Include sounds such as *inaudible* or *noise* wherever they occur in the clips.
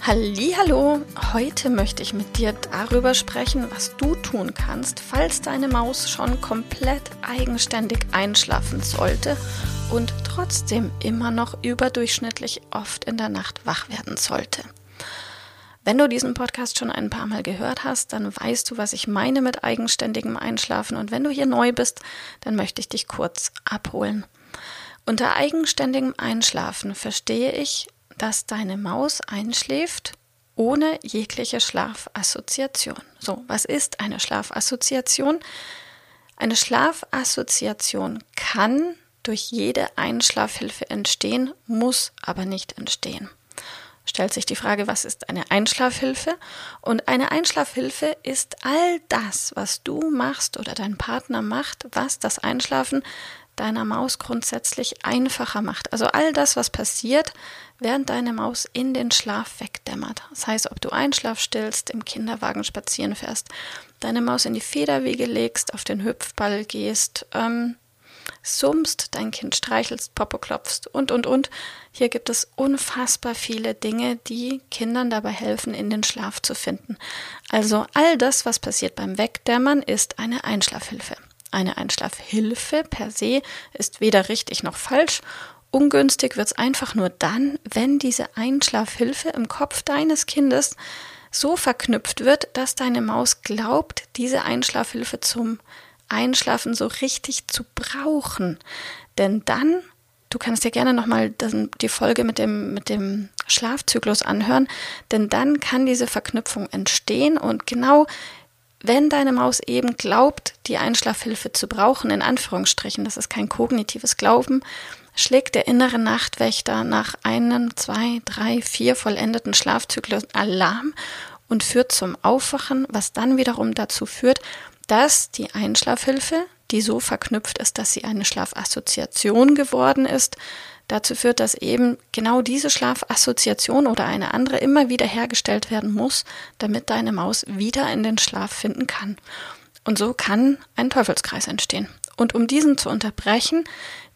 Hallo, heute möchte ich mit dir darüber sprechen, was du tun kannst, falls deine Maus schon komplett eigenständig einschlafen sollte und trotzdem immer noch überdurchschnittlich oft in der Nacht wach werden sollte. Wenn du diesen Podcast schon ein paar Mal gehört hast, dann weißt du, was ich meine mit eigenständigem Einschlafen und wenn du hier neu bist, dann möchte ich dich kurz abholen. Unter eigenständigem Einschlafen verstehe ich dass deine Maus einschläft ohne jegliche Schlafassoziation. So, was ist eine Schlafassoziation? Eine Schlafassoziation kann durch jede Einschlafhilfe entstehen, muss aber nicht entstehen. Stellt sich die Frage, was ist eine Einschlafhilfe? Und eine Einschlafhilfe ist all das, was du machst oder dein Partner macht, was das Einschlafen deiner Maus grundsätzlich einfacher macht. Also all das, was passiert, während deine Maus in den Schlaf wegdämmert. Das heißt, ob du Einschlaf stillst, im Kinderwagen spazieren fährst, deine Maus in die Federwiege legst, auf den Hüpfball gehst, ähm, summst, dein Kind streichelst, Popo klopfst und, und, und. Hier gibt es unfassbar viele Dinge, die Kindern dabei helfen, in den Schlaf zu finden. Also all das, was passiert beim Wegdämmern, ist eine Einschlafhilfe. Eine Einschlafhilfe per se ist weder richtig noch falsch. Ungünstig wird es einfach nur dann, wenn diese Einschlafhilfe im Kopf deines Kindes so verknüpft wird, dass deine Maus glaubt, diese Einschlafhilfe zum Einschlafen so richtig zu brauchen. Denn dann, du kannst dir gerne nochmal die Folge mit dem, mit dem Schlafzyklus anhören, denn dann kann diese Verknüpfung entstehen und genau wenn deine Maus eben glaubt, die Einschlafhilfe zu brauchen, in Anführungsstrichen, das ist kein kognitives Glauben, schlägt der innere Nachtwächter nach einem, zwei, drei, vier vollendeten Schlafzyklen Alarm und führt zum Aufwachen, was dann wiederum dazu führt, dass die Einschlafhilfe, die so verknüpft ist, dass sie eine Schlafassoziation geworden ist, dazu führt, dass eben genau diese Schlafassoziation oder eine andere immer wieder hergestellt werden muss, damit deine Maus wieder in den Schlaf finden kann. Und so kann ein Teufelskreis entstehen. Und um diesen zu unterbrechen,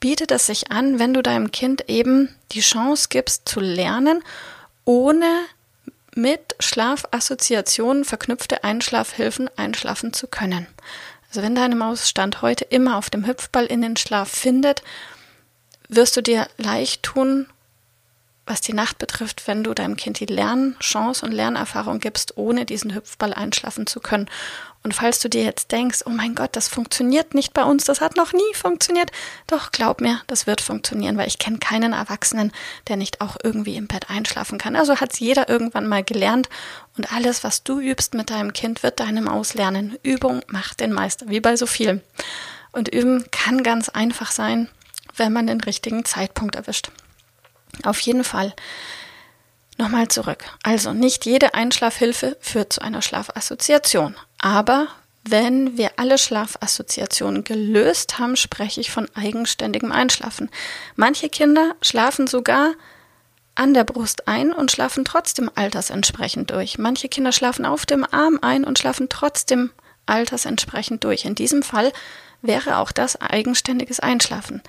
bietet es sich an, wenn du deinem Kind eben die Chance gibst zu lernen, ohne mit Schlafassoziationen verknüpfte Einschlafhilfen einschlafen zu können. Also wenn deine Maus Stand heute immer auf dem Hüpfball in den Schlaf findet, wirst du dir leicht tun, was die Nacht betrifft, wenn du deinem Kind die Lernchance und Lernerfahrung gibst, ohne diesen Hüpfball einschlafen zu können. Und falls du dir jetzt denkst, oh mein Gott, das funktioniert nicht bei uns, das hat noch nie funktioniert, doch glaub mir, das wird funktionieren, weil ich kenne keinen Erwachsenen, der nicht auch irgendwie im Bett einschlafen kann. Also hat es jeder irgendwann mal gelernt und alles, was du übst mit deinem Kind, wird deinem auslernen. Übung macht den Meister, wie bei so viel. Und üben kann ganz einfach sein wenn man den richtigen Zeitpunkt erwischt. Auf jeden Fall. Nochmal zurück. Also nicht jede Einschlafhilfe führt zu einer Schlafassoziation. Aber wenn wir alle Schlafassoziationen gelöst haben, spreche ich von eigenständigem Einschlafen. Manche Kinder schlafen sogar an der Brust ein und schlafen trotzdem altersentsprechend durch. Manche Kinder schlafen auf dem Arm ein und schlafen trotzdem altersentsprechend durch. In diesem Fall wäre auch das eigenständiges Einschlafen.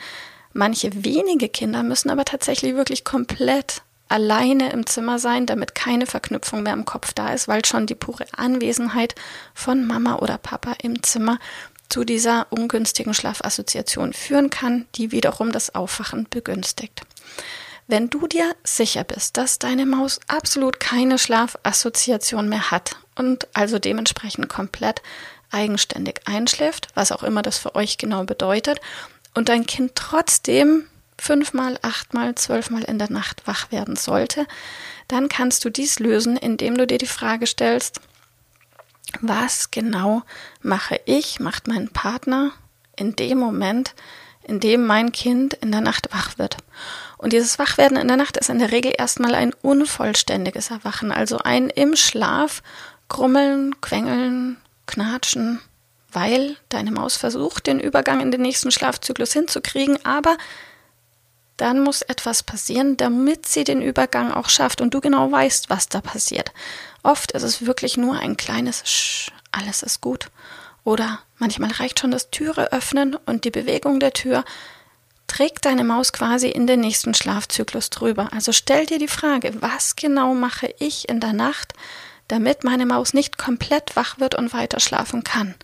Manche wenige Kinder müssen aber tatsächlich wirklich komplett alleine im Zimmer sein, damit keine Verknüpfung mehr im Kopf da ist, weil schon die pure Anwesenheit von Mama oder Papa im Zimmer zu dieser ungünstigen Schlafassoziation führen kann, die wiederum das Aufwachen begünstigt. Wenn du dir sicher bist, dass deine Maus absolut keine Schlafassoziation mehr hat und also dementsprechend komplett eigenständig einschläft, was auch immer das für euch genau bedeutet, und dein Kind trotzdem fünfmal, achtmal, zwölfmal in der Nacht wach werden sollte, dann kannst du dies lösen, indem du dir die Frage stellst, was genau mache ich, macht mein Partner in dem Moment, indem mein Kind in der Nacht wach wird. Und dieses Wachwerden in der Nacht ist in der Regel erstmal ein unvollständiges Erwachen, also ein im Schlaf grummeln, quengeln, knatschen, weil deine Maus versucht, den Übergang in den nächsten Schlafzyklus hinzukriegen, aber dann muss etwas passieren, damit sie den Übergang auch schafft und du genau weißt, was da passiert. Oft ist es wirklich nur ein kleines Sch, alles ist gut. Oder manchmal reicht schon das Türe öffnen und die Bewegung der Tür trägt deine Maus quasi in den nächsten Schlafzyklus drüber. Also stell dir die Frage, was genau mache ich in der Nacht, damit meine Maus nicht komplett wach wird und weiter schlafen kann?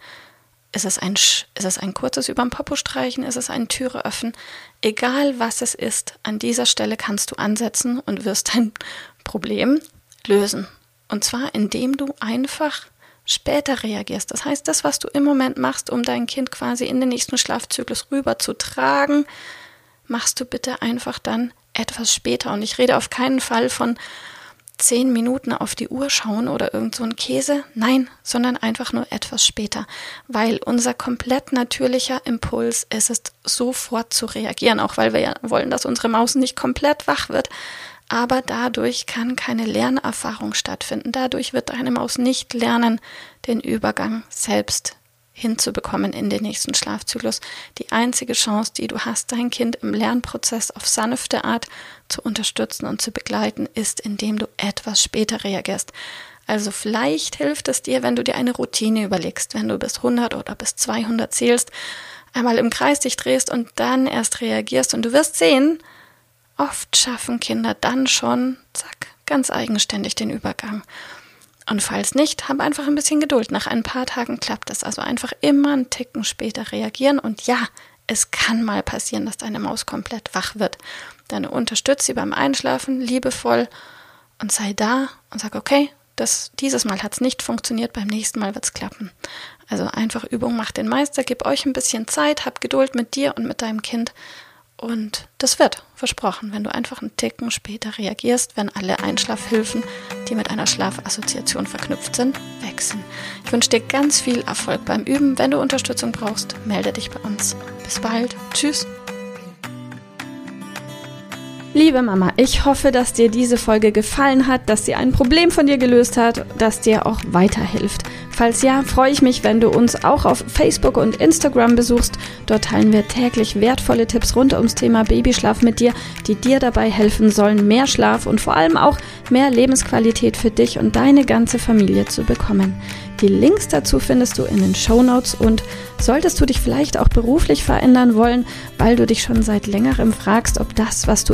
Ist es ein, ist es ein kurzes überm Popo streichen? Ist es ein Türe öffnen? Egal was es ist, an dieser Stelle kannst du ansetzen und wirst *laughs* dein Problem lösen. Und zwar indem du einfach später reagierst. Das heißt, das, was du im Moment machst, um dein Kind quasi in den nächsten Schlafzyklus rüber zu tragen, machst du bitte einfach dann etwas später. Und ich rede auf keinen Fall von zehn Minuten auf die Uhr schauen oder irgend so ein Käse. Nein, sondern einfach nur etwas später. Weil unser komplett natürlicher Impuls ist es, sofort zu reagieren, auch weil wir ja wollen, dass unsere Maus nicht komplett wach wird. Aber dadurch kann keine Lernerfahrung stattfinden. Dadurch wird deine Maus nicht lernen, den Übergang selbst hinzubekommen in den nächsten Schlafzyklus. Die einzige Chance, die du hast, dein Kind im Lernprozess auf sanfte Art zu unterstützen und zu begleiten, ist, indem du etwas später reagierst. Also vielleicht hilft es dir, wenn du dir eine Routine überlegst, wenn du bis 100 oder bis 200 zählst, einmal im Kreis dich drehst und dann erst reagierst und du wirst sehen, oft schaffen Kinder dann schon, zack, ganz eigenständig den Übergang. Und falls nicht, hab einfach ein bisschen Geduld. Nach ein paar Tagen klappt es. Also einfach immer einen Ticken später reagieren. Und ja, es kann mal passieren, dass deine Maus komplett wach wird. Dann unterstütze sie beim Einschlafen liebevoll und sei da und sag, okay, das, dieses Mal hat es nicht funktioniert, beim nächsten Mal wird es klappen. Also einfach Übung macht den Meister, gib euch ein bisschen Zeit, hab Geduld mit dir und mit deinem Kind und das wird, versprochen, wenn du einfach einen Ticken später reagierst, wenn alle Einschlafhilfen, die mit einer Schlafassoziation verknüpft sind, sind. Ich wünsche dir ganz viel Erfolg beim Üben. Wenn du Unterstützung brauchst, melde dich bei uns. Bis bald. Tschüss. Liebe Mama, ich hoffe, dass dir diese Folge gefallen hat, dass sie ein Problem von dir gelöst hat, dass dir auch weiterhilft. Falls ja, freue ich mich, wenn du uns auch auf Facebook und Instagram besuchst. Dort teilen wir täglich wertvolle Tipps rund ums Thema Babyschlaf mit dir, die dir dabei helfen sollen, mehr Schlaf und vor allem auch mehr Lebensqualität für dich und deine ganze Familie zu bekommen. Die Links dazu findest du in den Show Notes und solltest du dich vielleicht auch beruflich verändern wollen, weil du dich schon seit längerem fragst, ob das, was du